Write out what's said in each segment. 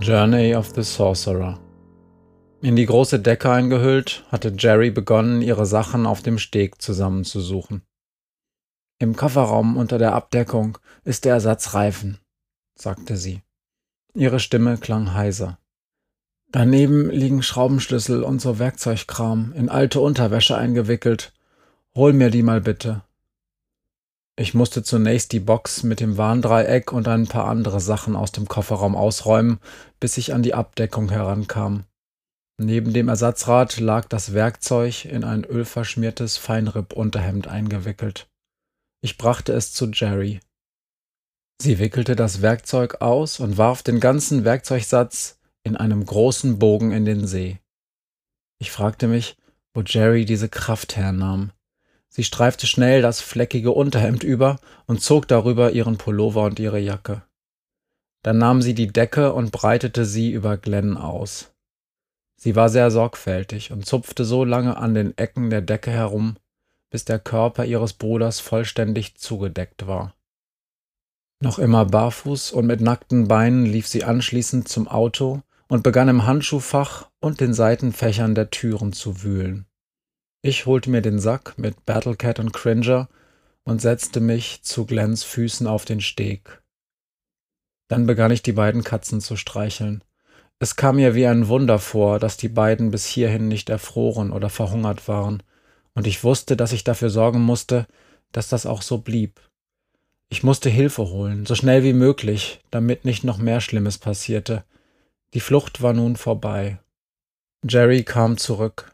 Journey of the Sorcerer. In die große Decke eingehüllt, hatte Jerry begonnen, ihre Sachen auf dem Steg zusammenzusuchen. Im Kofferraum unter der Abdeckung ist der Ersatzreifen, sagte sie. Ihre Stimme klang heiser. Daneben liegen Schraubenschlüssel und so Werkzeugkram in alte Unterwäsche eingewickelt. Hol mir die mal bitte. Ich musste zunächst die Box mit dem Warndreieck und ein paar andere Sachen aus dem Kofferraum ausräumen, bis ich an die Abdeckung herankam. Neben dem Ersatzrad lag das Werkzeug in ein ölverschmiertes Feinripp-Unterhemd eingewickelt. Ich brachte es zu Jerry. Sie wickelte das Werkzeug aus und warf den ganzen Werkzeugsatz in einem großen Bogen in den See. Ich fragte mich, wo Jerry diese Kraft hernahm. Sie streifte schnell das fleckige Unterhemd über und zog darüber ihren Pullover und ihre Jacke. Dann nahm sie die Decke und breitete sie über Glenn aus. Sie war sehr sorgfältig und zupfte so lange an den Ecken der Decke herum, bis der Körper ihres Bruders vollständig zugedeckt war. Noch immer barfuß und mit nackten Beinen lief sie anschließend zum Auto und begann im Handschuhfach und den Seitenfächern der Türen zu wühlen. Ich holte mir den Sack mit Battlecat und Cringer und setzte mich zu Glens Füßen auf den Steg. Dann begann ich die beiden Katzen zu streicheln. Es kam mir wie ein Wunder vor, dass die beiden bis hierhin nicht erfroren oder verhungert waren, und ich wusste, dass ich dafür sorgen musste, dass das auch so blieb. Ich musste Hilfe holen, so schnell wie möglich, damit nicht noch mehr Schlimmes passierte. Die Flucht war nun vorbei. Jerry kam zurück.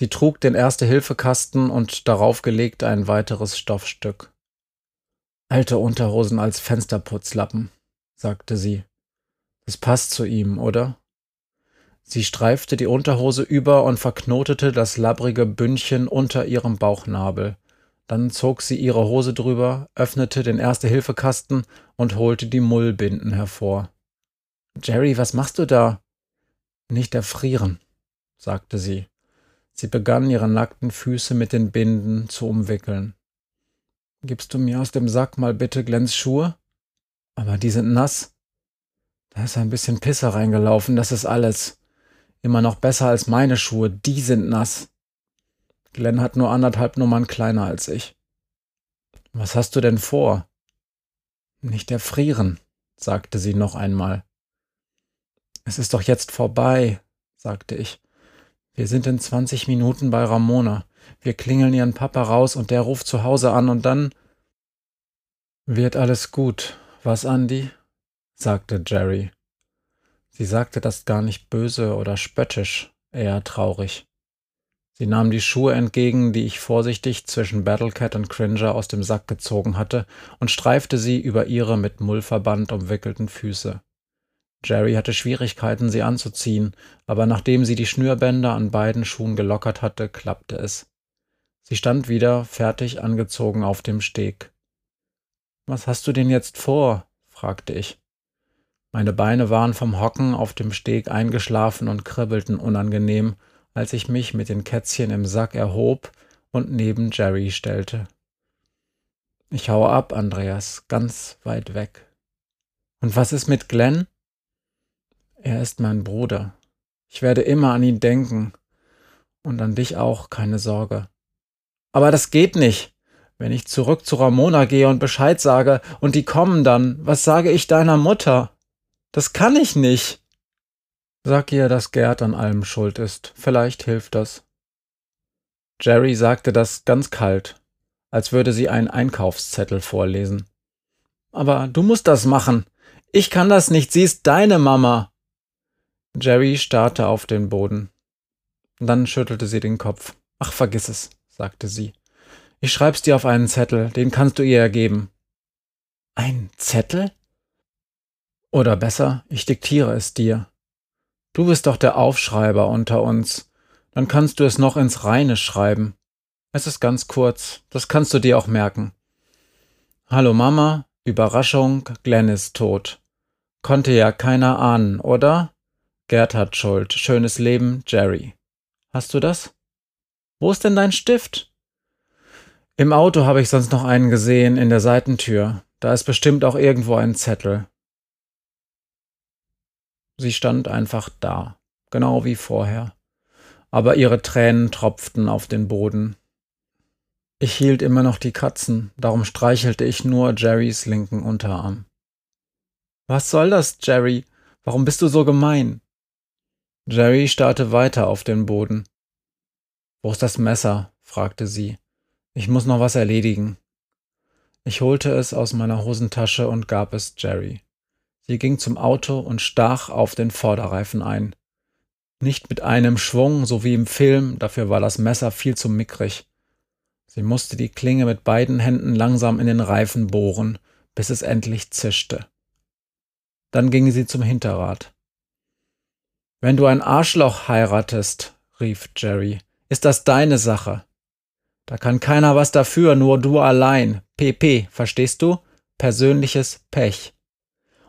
Sie trug den Erste-Hilfe-Kasten und darauf gelegt ein weiteres Stoffstück. Alte Unterhosen als Fensterputzlappen, sagte sie. Das passt zu ihm, oder? Sie streifte die Unterhose über und verknotete das labbrige Bündchen unter ihrem Bauchnabel. Dann zog sie ihre Hose drüber, öffnete den Erste-Hilfe-Kasten und holte die Mullbinden hervor. Jerry, was machst du da? Nicht erfrieren, sagte sie. Sie begann ihre nackten Füße mit den Binden zu umwickeln. Gibst du mir aus dem Sack mal bitte Glens Schuhe? Aber die sind nass. Da ist ein bisschen Pisse reingelaufen, das ist alles. Immer noch besser als meine Schuhe, die sind nass. Glenn hat nur anderthalb Nummern kleiner als ich. Was hast du denn vor? Nicht erfrieren, sagte sie noch einmal. Es ist doch jetzt vorbei, sagte ich. Wir sind in 20 Minuten bei Ramona. Wir klingeln ihren Papa raus und der ruft zu Hause an und dann wird alles gut. Was, Andy? sagte Jerry. Sie sagte das gar nicht böse oder spöttisch, eher traurig. Sie nahm die Schuhe entgegen, die ich vorsichtig zwischen Battlecat und Cringer aus dem Sack gezogen hatte, und streifte sie über ihre mit Mullverband umwickelten Füße. Jerry hatte Schwierigkeiten, sie anzuziehen, aber nachdem sie die Schnürbänder an beiden Schuhen gelockert hatte, klappte es. Sie stand wieder, fertig angezogen auf dem Steg. Was hast du denn jetzt vor? fragte ich. Meine Beine waren vom Hocken auf dem Steg eingeschlafen und kribbelten unangenehm, als ich mich mit den Kätzchen im Sack erhob und neben Jerry stellte. Ich haue ab, Andreas, ganz weit weg. Und was ist mit Glenn? Er ist mein Bruder. Ich werde immer an ihn denken. Und an dich auch, keine Sorge. Aber das geht nicht. Wenn ich zurück zu Ramona gehe und Bescheid sage und die kommen dann, was sage ich deiner Mutter? Das kann ich nicht. Sag ihr, dass Gerd an allem schuld ist. Vielleicht hilft das. Jerry sagte das ganz kalt, als würde sie einen Einkaufszettel vorlesen. Aber du musst das machen. Ich kann das nicht, sie ist deine Mama. Jerry starrte auf den Boden. Dann schüttelte sie den Kopf. Ach, vergiss es, sagte sie. Ich schreib's dir auf einen Zettel, den kannst du ihr ergeben. Ein Zettel? Oder besser, ich diktiere es dir. Du bist doch der Aufschreiber unter uns. Dann kannst du es noch ins Reine schreiben. Es ist ganz kurz, das kannst du dir auch merken. Hallo Mama, Überraschung, Glenn ist tot. Konnte ja keiner ahnen, oder? Gerd hat Schuld. Schönes Leben, Jerry. Hast du das? Wo ist denn dein Stift? Im Auto habe ich sonst noch einen gesehen, in der Seitentür. Da ist bestimmt auch irgendwo ein Zettel. Sie stand einfach da, genau wie vorher, aber ihre Tränen tropften auf den Boden. Ich hielt immer noch die Katzen, darum streichelte ich nur Jerrys linken Unterarm. Was soll das, Jerry? Warum bist du so gemein? Jerry starrte weiter auf den Boden. Wo ist das Messer? fragte sie. Ich muss noch was erledigen. Ich holte es aus meiner Hosentasche und gab es Jerry. Sie ging zum Auto und stach auf den Vorderreifen ein. Nicht mit einem Schwung, so wie im Film, dafür war das Messer viel zu mickrig. Sie musste die Klinge mit beiden Händen langsam in den Reifen bohren, bis es endlich zischte. Dann ging sie zum Hinterrad. Wenn du ein Arschloch heiratest, rief Jerry, ist das deine Sache. Da kann keiner was dafür, nur du allein. PP, verstehst du? Persönliches Pech.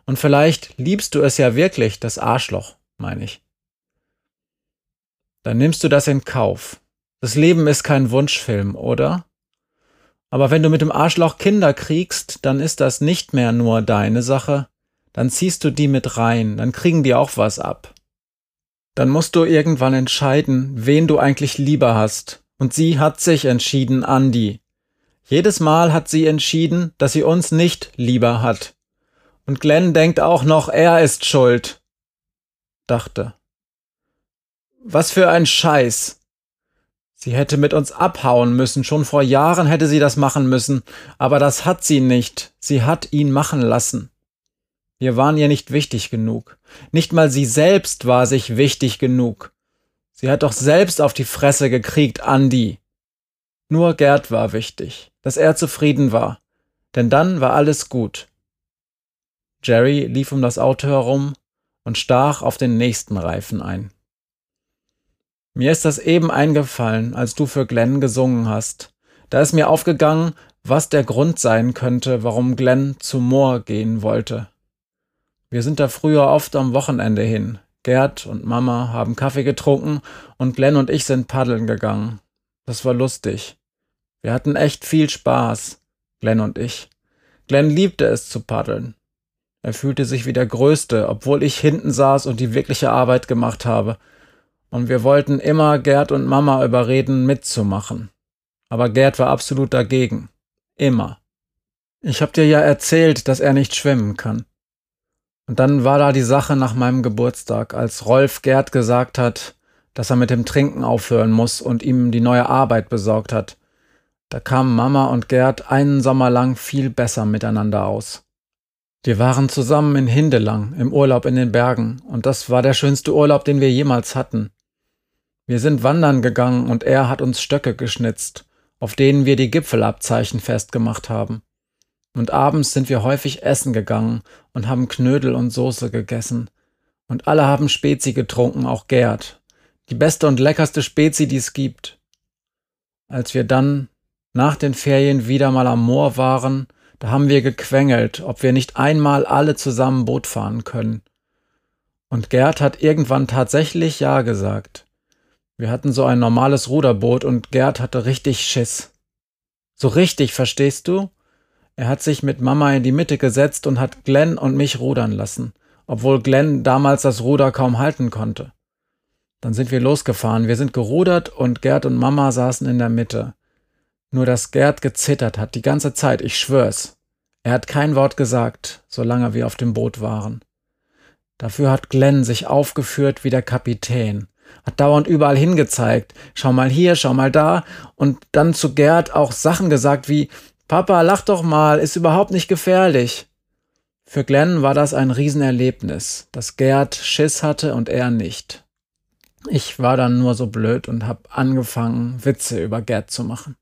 Und vielleicht liebst du es ja wirklich, das Arschloch, meine ich. Dann nimmst du das in Kauf. Das Leben ist kein Wunschfilm, oder? Aber wenn du mit dem Arschloch Kinder kriegst, dann ist das nicht mehr nur deine Sache. Dann ziehst du die mit rein, dann kriegen die auch was ab. Dann musst du irgendwann entscheiden, wen du eigentlich lieber hast. Und sie hat sich entschieden, Andi. Jedes Mal hat sie entschieden, dass sie uns nicht lieber hat. Und Glenn denkt auch noch, er ist schuld. Dachte. Was für ein Scheiß. Sie hätte mit uns abhauen müssen, schon vor Jahren hätte sie das machen müssen, aber das hat sie nicht, sie hat ihn machen lassen. Wir waren ihr nicht wichtig genug. Nicht mal sie selbst war sich wichtig genug. Sie hat doch selbst auf die Fresse gekriegt, Andi. Nur Gerd war wichtig, dass er zufrieden war, denn dann war alles gut. Jerry lief um das Auto herum und stach auf den nächsten Reifen ein. Mir ist das eben eingefallen, als du für Glenn gesungen hast. Da ist mir aufgegangen, was der Grund sein könnte, warum Glenn zu Moor gehen wollte. Wir sind da früher oft am Wochenende hin. Gerd und Mama haben Kaffee getrunken und Glenn und ich sind paddeln gegangen. Das war lustig. Wir hatten echt viel Spaß, Glenn und ich. Glenn liebte es zu paddeln. Er fühlte sich wie der Größte, obwohl ich hinten saß und die wirkliche Arbeit gemacht habe. Und wir wollten immer Gerd und Mama überreden, mitzumachen. Aber Gerd war absolut dagegen. Immer. Ich hab dir ja erzählt, dass er nicht schwimmen kann. Und dann war da die Sache nach meinem Geburtstag, als Rolf Gerd gesagt hat, dass er mit dem Trinken aufhören muss und ihm die neue Arbeit besorgt hat. Da kamen Mama und Gerd einen Sommer lang viel besser miteinander aus. Wir waren zusammen in Hindelang im Urlaub in den Bergen und das war der schönste Urlaub, den wir jemals hatten. Wir sind wandern gegangen und er hat uns Stöcke geschnitzt, auf denen wir die Gipfelabzeichen festgemacht haben. Und abends sind wir häufig essen gegangen und haben Knödel und Soße gegessen. Und alle haben Spezi getrunken, auch Gerd. Die beste und leckerste Spezi, die es gibt. Als wir dann nach den Ferien wieder mal am Moor waren, da haben wir gequengelt, ob wir nicht einmal alle zusammen Boot fahren können. Und Gerd hat irgendwann tatsächlich Ja gesagt. Wir hatten so ein normales Ruderboot und Gerd hatte richtig Schiss. So richtig, verstehst du? Er hat sich mit Mama in die Mitte gesetzt und hat Glenn und mich rudern lassen, obwohl Glenn damals das Ruder kaum halten konnte. Dann sind wir losgefahren, wir sind gerudert und Gerd und Mama saßen in der Mitte. Nur dass Gerd gezittert hat, die ganze Zeit, ich schwör's. Er hat kein Wort gesagt, solange wir auf dem Boot waren. Dafür hat Glenn sich aufgeführt wie der Kapitän, hat dauernd überall hingezeigt, schau mal hier, schau mal da, und dann zu Gerd auch Sachen gesagt wie Papa, lach doch mal, ist überhaupt nicht gefährlich. Für Glenn war das ein Riesenerlebnis, dass Gerd Schiss hatte und er nicht. Ich war dann nur so blöd und hab angefangen, Witze über Gerd zu machen.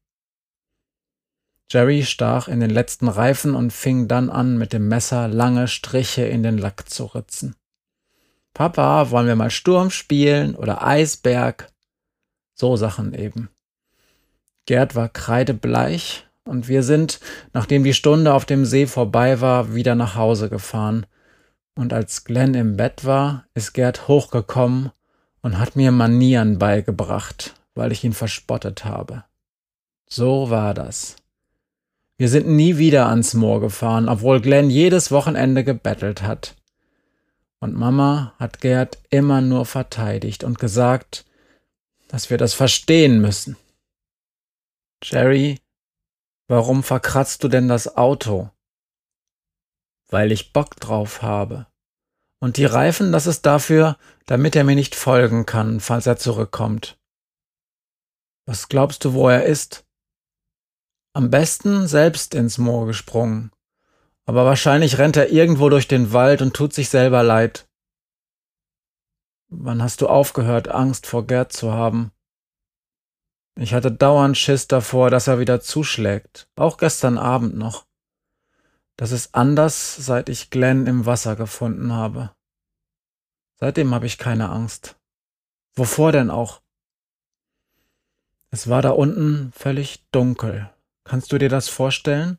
Jerry stach in den letzten Reifen und fing dann an, mit dem Messer lange Striche in den Lack zu ritzen. Papa, wollen wir mal Sturm spielen oder Eisberg? So Sachen eben. Gerd war kreidebleich und wir sind, nachdem die Stunde auf dem See vorbei war, wieder nach Hause gefahren. Und als Glenn im Bett war, ist Gerd hochgekommen und hat mir Manieren beigebracht, weil ich ihn verspottet habe. So war das. Wir sind nie wieder ans Moor gefahren, obwohl Glenn jedes Wochenende gebettelt hat. Und Mama hat Gerd immer nur verteidigt und gesagt, dass wir das verstehen müssen. Jerry, warum verkratzt du denn das Auto? Weil ich Bock drauf habe. Und die Reifen, das ist dafür, damit er mir nicht folgen kann, falls er zurückkommt. Was glaubst du, wo er ist? Am besten selbst ins Moor gesprungen. Aber wahrscheinlich rennt er irgendwo durch den Wald und tut sich selber leid. Wann hast du aufgehört, Angst vor Gerd zu haben? Ich hatte dauernd Schiss davor, dass er wieder zuschlägt, auch gestern Abend noch. Das ist anders, seit ich Glenn im Wasser gefunden habe. Seitdem habe ich keine Angst. Wovor denn auch? Es war da unten völlig dunkel. Kannst du dir das vorstellen?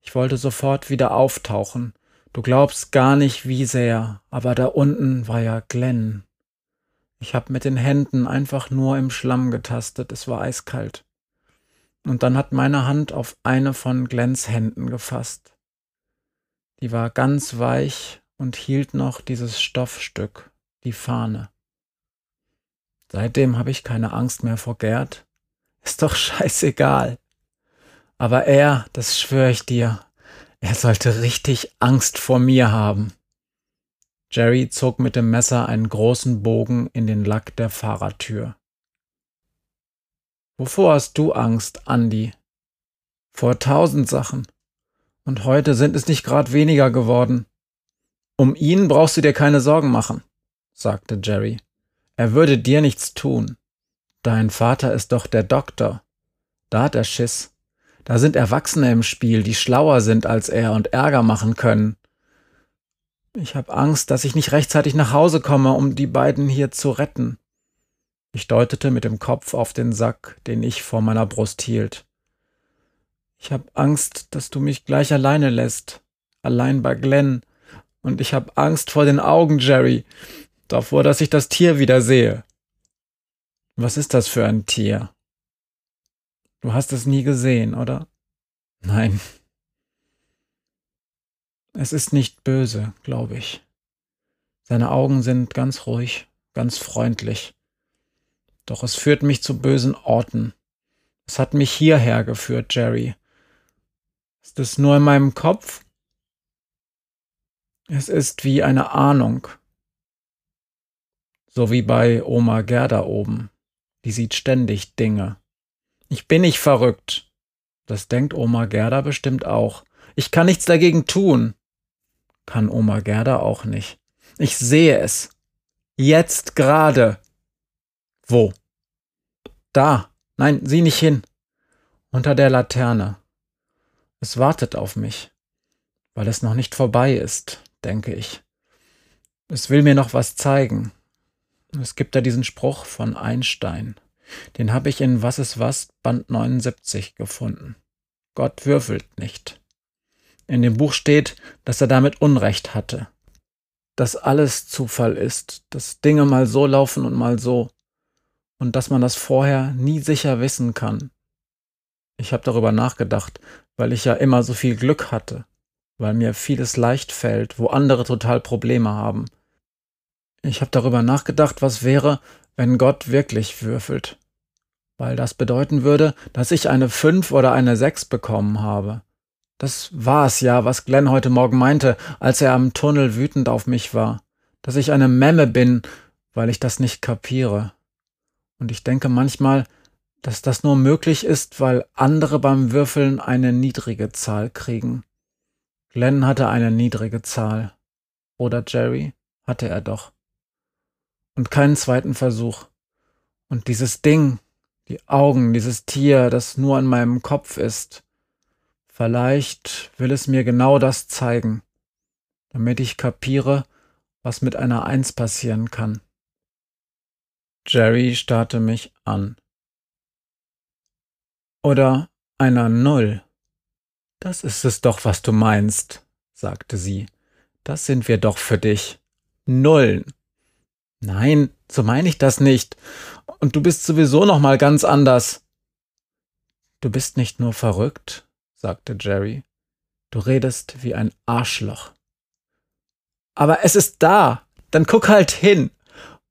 Ich wollte sofort wieder auftauchen. Du glaubst gar nicht, wie sehr, aber da unten war ja Glenn. Ich hab mit den Händen einfach nur im Schlamm getastet, es war eiskalt. Und dann hat meine Hand auf eine von Glenns Händen gefasst. Die war ganz weich und hielt noch dieses Stoffstück, die Fahne. Seitdem habe ich keine Angst mehr vor Gerd. Ist doch scheißegal. Aber er, das schwöre ich dir, er sollte richtig Angst vor mir haben. Jerry zog mit dem Messer einen großen Bogen in den Lack der Fahrertür. Wovor hast du Angst, Andy? Vor tausend Sachen. Und heute sind es nicht grad weniger geworden. Um ihn brauchst du dir keine Sorgen machen, sagte Jerry. Er würde dir nichts tun. Dein Vater ist doch der Doktor. Da hat er Schiss. Da sind Erwachsene im Spiel, die schlauer sind als er und Ärger machen können. Ich habe Angst, dass ich nicht rechtzeitig nach Hause komme, um die beiden hier zu retten. Ich deutete mit dem Kopf auf den Sack, den ich vor meiner Brust hielt. Ich habe Angst, dass du mich gleich alleine lässt, allein bei Glenn. Und ich habe Angst vor den Augen, Jerry, davor, dass ich das Tier wieder sehe. Was ist das für ein Tier? Du hast es nie gesehen, oder? Nein. Es ist nicht böse, glaube ich. Seine Augen sind ganz ruhig, ganz freundlich. Doch es führt mich zu bösen Orten. Es hat mich hierher geführt, Jerry. Ist es nur in meinem Kopf? Es ist wie eine Ahnung. So wie bei Oma Gerda oben. Die sieht ständig Dinge. Ich bin nicht verrückt. Das denkt Oma Gerda bestimmt auch. Ich kann nichts dagegen tun. Kann Oma Gerda auch nicht. Ich sehe es. Jetzt gerade. Wo? Da. Nein, sieh nicht hin. Unter der Laterne. Es wartet auf mich. Weil es noch nicht vorbei ist, denke ich. Es will mir noch was zeigen. Es gibt da diesen Spruch von Einstein. Den habe ich in Was ist was, Band 79 gefunden. Gott würfelt nicht. In dem Buch steht, dass er damit Unrecht hatte. Dass alles Zufall ist, dass Dinge mal so laufen und mal so. Und dass man das vorher nie sicher wissen kann. Ich habe darüber nachgedacht, weil ich ja immer so viel Glück hatte, weil mir vieles leicht fällt, wo andere total Probleme haben. Ich habe darüber nachgedacht, was wäre, wenn Gott wirklich würfelt. Weil das bedeuten würde, dass ich eine 5 oder eine 6 bekommen habe. Das war es ja, was Glenn heute Morgen meinte, als er am Tunnel wütend auf mich war. Dass ich eine Memme bin, weil ich das nicht kapiere. Und ich denke manchmal, dass das nur möglich ist, weil andere beim Würfeln eine niedrige Zahl kriegen. Glenn hatte eine niedrige Zahl. Oder Jerry hatte er doch und keinen zweiten Versuch. Und dieses Ding, die Augen, dieses Tier, das nur in meinem Kopf ist, Vielleicht will es mir genau das zeigen, damit ich kapiere, was mit einer Eins passieren kann. Jerry starrte mich an. Oder einer Null. Das ist es doch, was du meinst, sagte sie. Das sind wir doch für dich. Nullen. Nein, so meine ich das nicht. Und du bist sowieso noch mal ganz anders. Du bist nicht nur verrückt, sagte Jerry. Du redest wie ein Arschloch. Aber es ist da. Dann guck halt hin.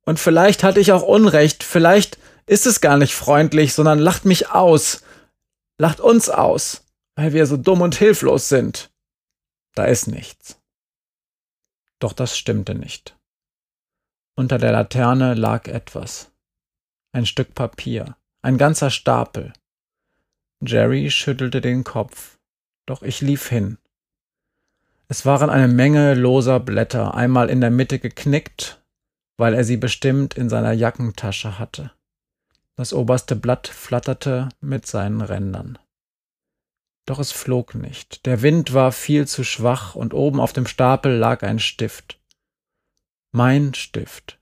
Und vielleicht hatte ich auch Unrecht. Vielleicht ist es gar nicht freundlich, sondern lacht mich aus. Lacht uns aus, weil wir so dumm und hilflos sind. Da ist nichts. Doch das stimmte nicht. Unter der Laterne lag etwas. Ein Stück Papier, ein ganzer Stapel. Jerry schüttelte den Kopf, doch ich lief hin. Es waren eine Menge loser Blätter, einmal in der Mitte geknickt, weil er sie bestimmt in seiner Jackentasche hatte. Das oberste Blatt flatterte mit seinen Rändern. Doch es flog nicht. Der Wind war viel zu schwach und oben auf dem Stapel lag ein Stift. Mein Stift.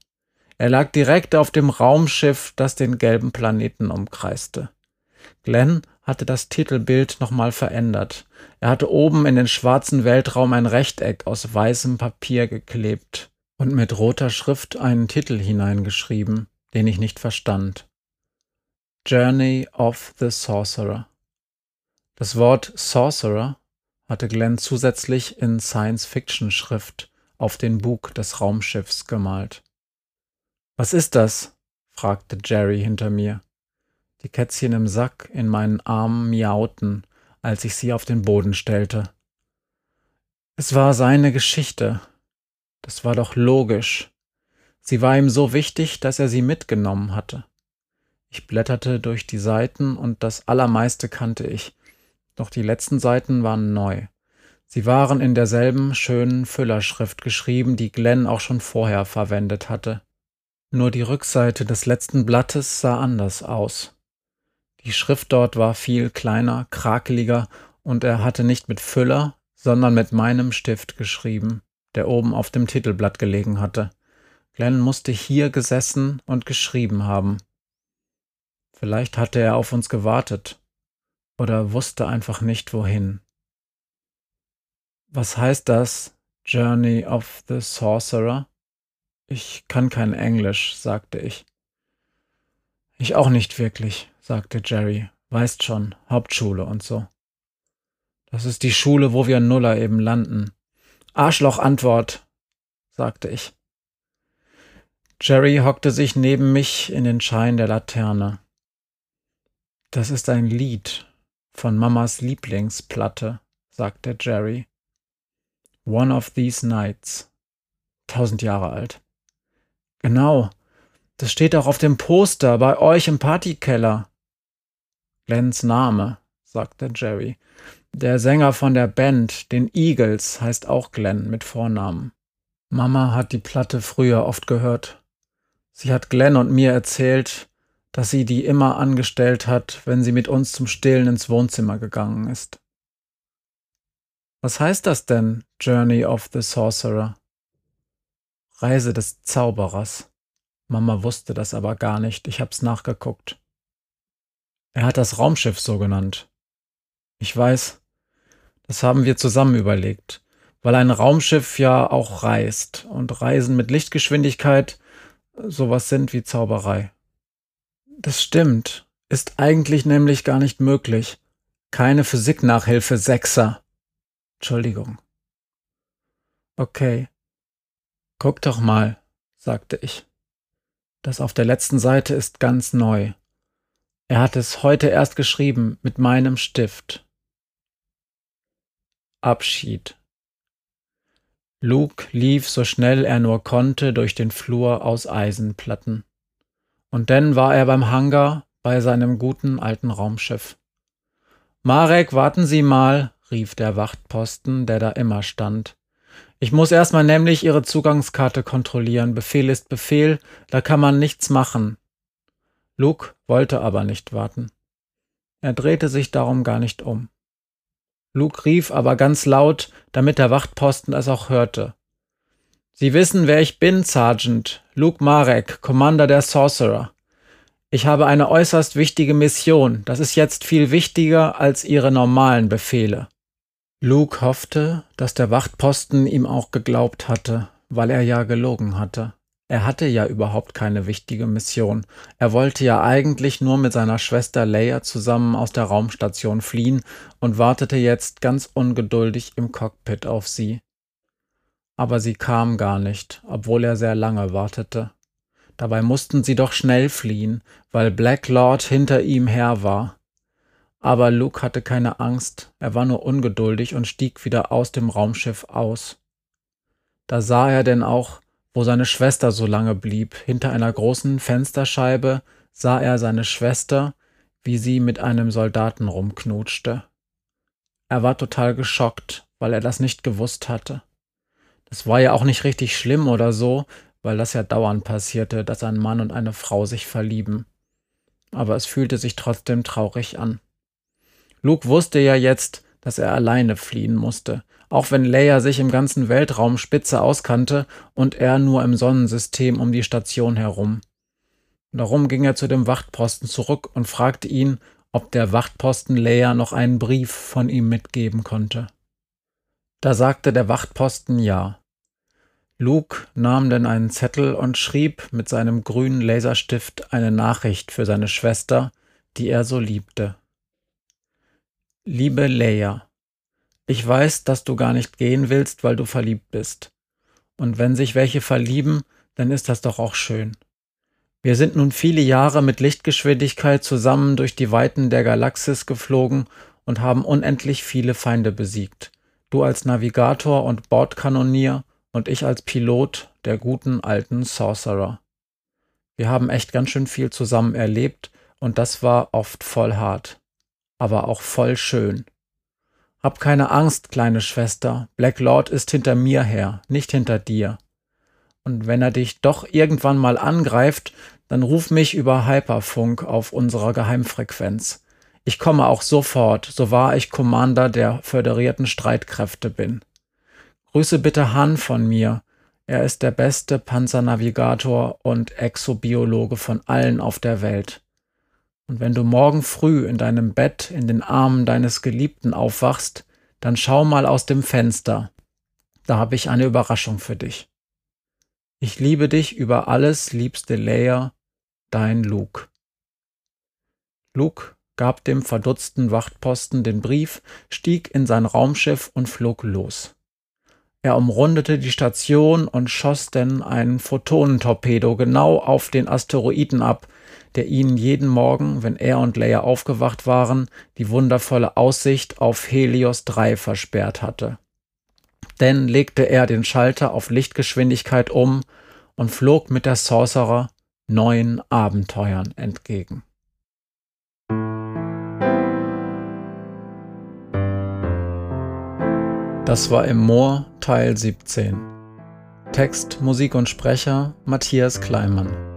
Er lag direkt auf dem Raumschiff, das den gelben Planeten umkreiste. Glenn hatte das Titelbild nochmal verändert. Er hatte oben in den schwarzen Weltraum ein Rechteck aus weißem Papier geklebt und mit roter Schrift einen Titel hineingeschrieben, den ich nicht verstand. Journey of the Sorcerer. Das Wort Sorcerer hatte Glenn zusätzlich in Science-Fiction-Schrift auf den Bug des Raumschiffs gemalt. Was ist das? fragte Jerry hinter mir. Die Kätzchen im Sack in meinen Armen miauten, als ich sie auf den Boden stellte. Es war seine Geschichte. Das war doch logisch. Sie war ihm so wichtig, dass er sie mitgenommen hatte. Ich blätterte durch die Seiten und das allermeiste kannte ich, doch die letzten Seiten waren neu. Sie waren in derselben schönen Füllerschrift geschrieben, die Glenn auch schon vorher verwendet hatte. Nur die Rückseite des letzten Blattes sah anders aus. Die Schrift dort war viel kleiner, krakeliger und er hatte nicht mit Füller, sondern mit meinem Stift geschrieben, der oben auf dem Titelblatt gelegen hatte. Glenn musste hier gesessen und geschrieben haben. Vielleicht hatte er auf uns gewartet oder wusste einfach nicht wohin. Was heißt das, Journey of the Sorcerer? Ich kann kein Englisch, sagte ich. Ich auch nicht wirklich sagte Jerry. Weißt schon, Hauptschule und so. Das ist die Schule, wo wir Nuller eben landen. Arschloch-Antwort, sagte ich. Jerry hockte sich neben mich in den Schein der Laterne. Das ist ein Lied von Mamas Lieblingsplatte, sagte Jerry. One of these nights. Tausend Jahre alt. Genau. Das steht auch auf dem Poster bei euch im Partykeller. Glens Name, sagte Jerry. Der Sänger von der Band, den Eagles, heißt auch Glenn mit Vornamen. Mama hat die Platte früher oft gehört. Sie hat Glenn und mir erzählt, dass sie die immer angestellt hat, wenn sie mit uns zum Stillen ins Wohnzimmer gegangen ist. Was heißt das denn, Journey of the Sorcerer? Reise des Zauberers. Mama wusste das aber gar nicht, ich hab's nachgeguckt. Er hat das Raumschiff so genannt. Ich weiß, das haben wir zusammen überlegt, weil ein Raumschiff ja auch reist und Reisen mit Lichtgeschwindigkeit sowas sind wie Zauberei. Das stimmt, ist eigentlich nämlich gar nicht möglich. Keine Physiknachhilfe Sechser. Entschuldigung. Okay. Guck doch mal, sagte ich. Das auf der letzten Seite ist ganz neu. Er hat es heute erst geschrieben mit meinem Stift. Abschied. Luke lief so schnell er nur konnte durch den Flur aus Eisenplatten. Und dann war er beim Hangar bei seinem guten alten Raumschiff. Marek, warten Sie mal, rief der Wachtposten, der da immer stand. Ich muss erstmal nämlich Ihre Zugangskarte kontrollieren. Befehl ist Befehl, da kann man nichts machen. Luke wollte aber nicht warten. Er drehte sich darum gar nicht um. Luke rief aber ganz laut, damit der Wachtposten es auch hörte. Sie wissen, wer ich bin, Sergeant. Luke Marek, Commander der Sorcerer. Ich habe eine äußerst wichtige Mission. Das ist jetzt viel wichtiger als Ihre normalen Befehle. Luke hoffte, dass der Wachtposten ihm auch geglaubt hatte, weil er ja gelogen hatte. Er hatte ja überhaupt keine wichtige Mission. Er wollte ja eigentlich nur mit seiner Schwester Leia zusammen aus der Raumstation fliehen und wartete jetzt ganz ungeduldig im Cockpit auf sie. Aber sie kam gar nicht, obwohl er sehr lange wartete. Dabei mussten sie doch schnell fliehen, weil Black Lord hinter ihm her war. Aber Luke hatte keine Angst, er war nur ungeduldig und stieg wieder aus dem Raumschiff aus. Da sah er denn auch, wo seine Schwester so lange blieb. Hinter einer großen Fensterscheibe sah er seine Schwester, wie sie mit einem Soldaten rumknutschte. Er war total geschockt, weil er das nicht gewusst hatte. Das war ja auch nicht richtig schlimm oder so, weil das ja dauernd passierte, dass ein Mann und eine Frau sich verlieben. Aber es fühlte sich trotzdem traurig an. Luke wusste ja jetzt, dass er alleine fliehen musste, auch wenn Leia sich im ganzen Weltraum spitze auskannte und er nur im Sonnensystem um die Station herum. Darum ging er zu dem Wachtposten zurück und fragte ihn, ob der Wachtposten Leia noch einen Brief von ihm mitgeben konnte. Da sagte der Wachtposten ja. Luke nahm denn einen Zettel und schrieb mit seinem grünen Laserstift eine Nachricht für seine Schwester, die er so liebte. Liebe Leia, ich weiß, dass du gar nicht gehen willst, weil du verliebt bist. Und wenn sich welche verlieben, dann ist das doch auch schön. Wir sind nun viele Jahre mit Lichtgeschwindigkeit zusammen durch die Weiten der Galaxis geflogen und haben unendlich viele Feinde besiegt. Du als Navigator und Bordkanonier und ich als Pilot der guten alten Sorcerer. Wir haben echt ganz schön viel zusammen erlebt und das war oft voll hart, aber auch voll schön. Hab keine Angst, kleine Schwester. Black Lord ist hinter mir her, nicht hinter dir. Und wenn er dich doch irgendwann mal angreift, dann ruf mich über Hyperfunk auf unserer Geheimfrequenz. Ich komme auch sofort, so wahr ich Commander der föderierten Streitkräfte bin. Grüße bitte Han von mir. Er ist der beste Panzernavigator und Exobiologe von allen auf der Welt. Und wenn du morgen früh in deinem Bett in den Armen deines Geliebten aufwachst, dann schau mal aus dem Fenster. Da habe ich eine Überraschung für dich. Ich liebe dich über alles, liebste Leia, dein Luke. Luke gab dem verdutzten Wachtposten den Brief, stieg in sein Raumschiff und flog los. Er umrundete die Station und schoss denn ein Photonentorpedo genau auf den Asteroiden ab, der ihnen jeden Morgen, wenn er und Leia aufgewacht waren, die wundervolle Aussicht auf Helios 3 versperrt hatte. Denn legte er den Schalter auf Lichtgeschwindigkeit um und flog mit der Sorcerer neuen Abenteuern entgegen. Das war im Moor Teil 17. Text, Musik und Sprecher Matthias Kleimann.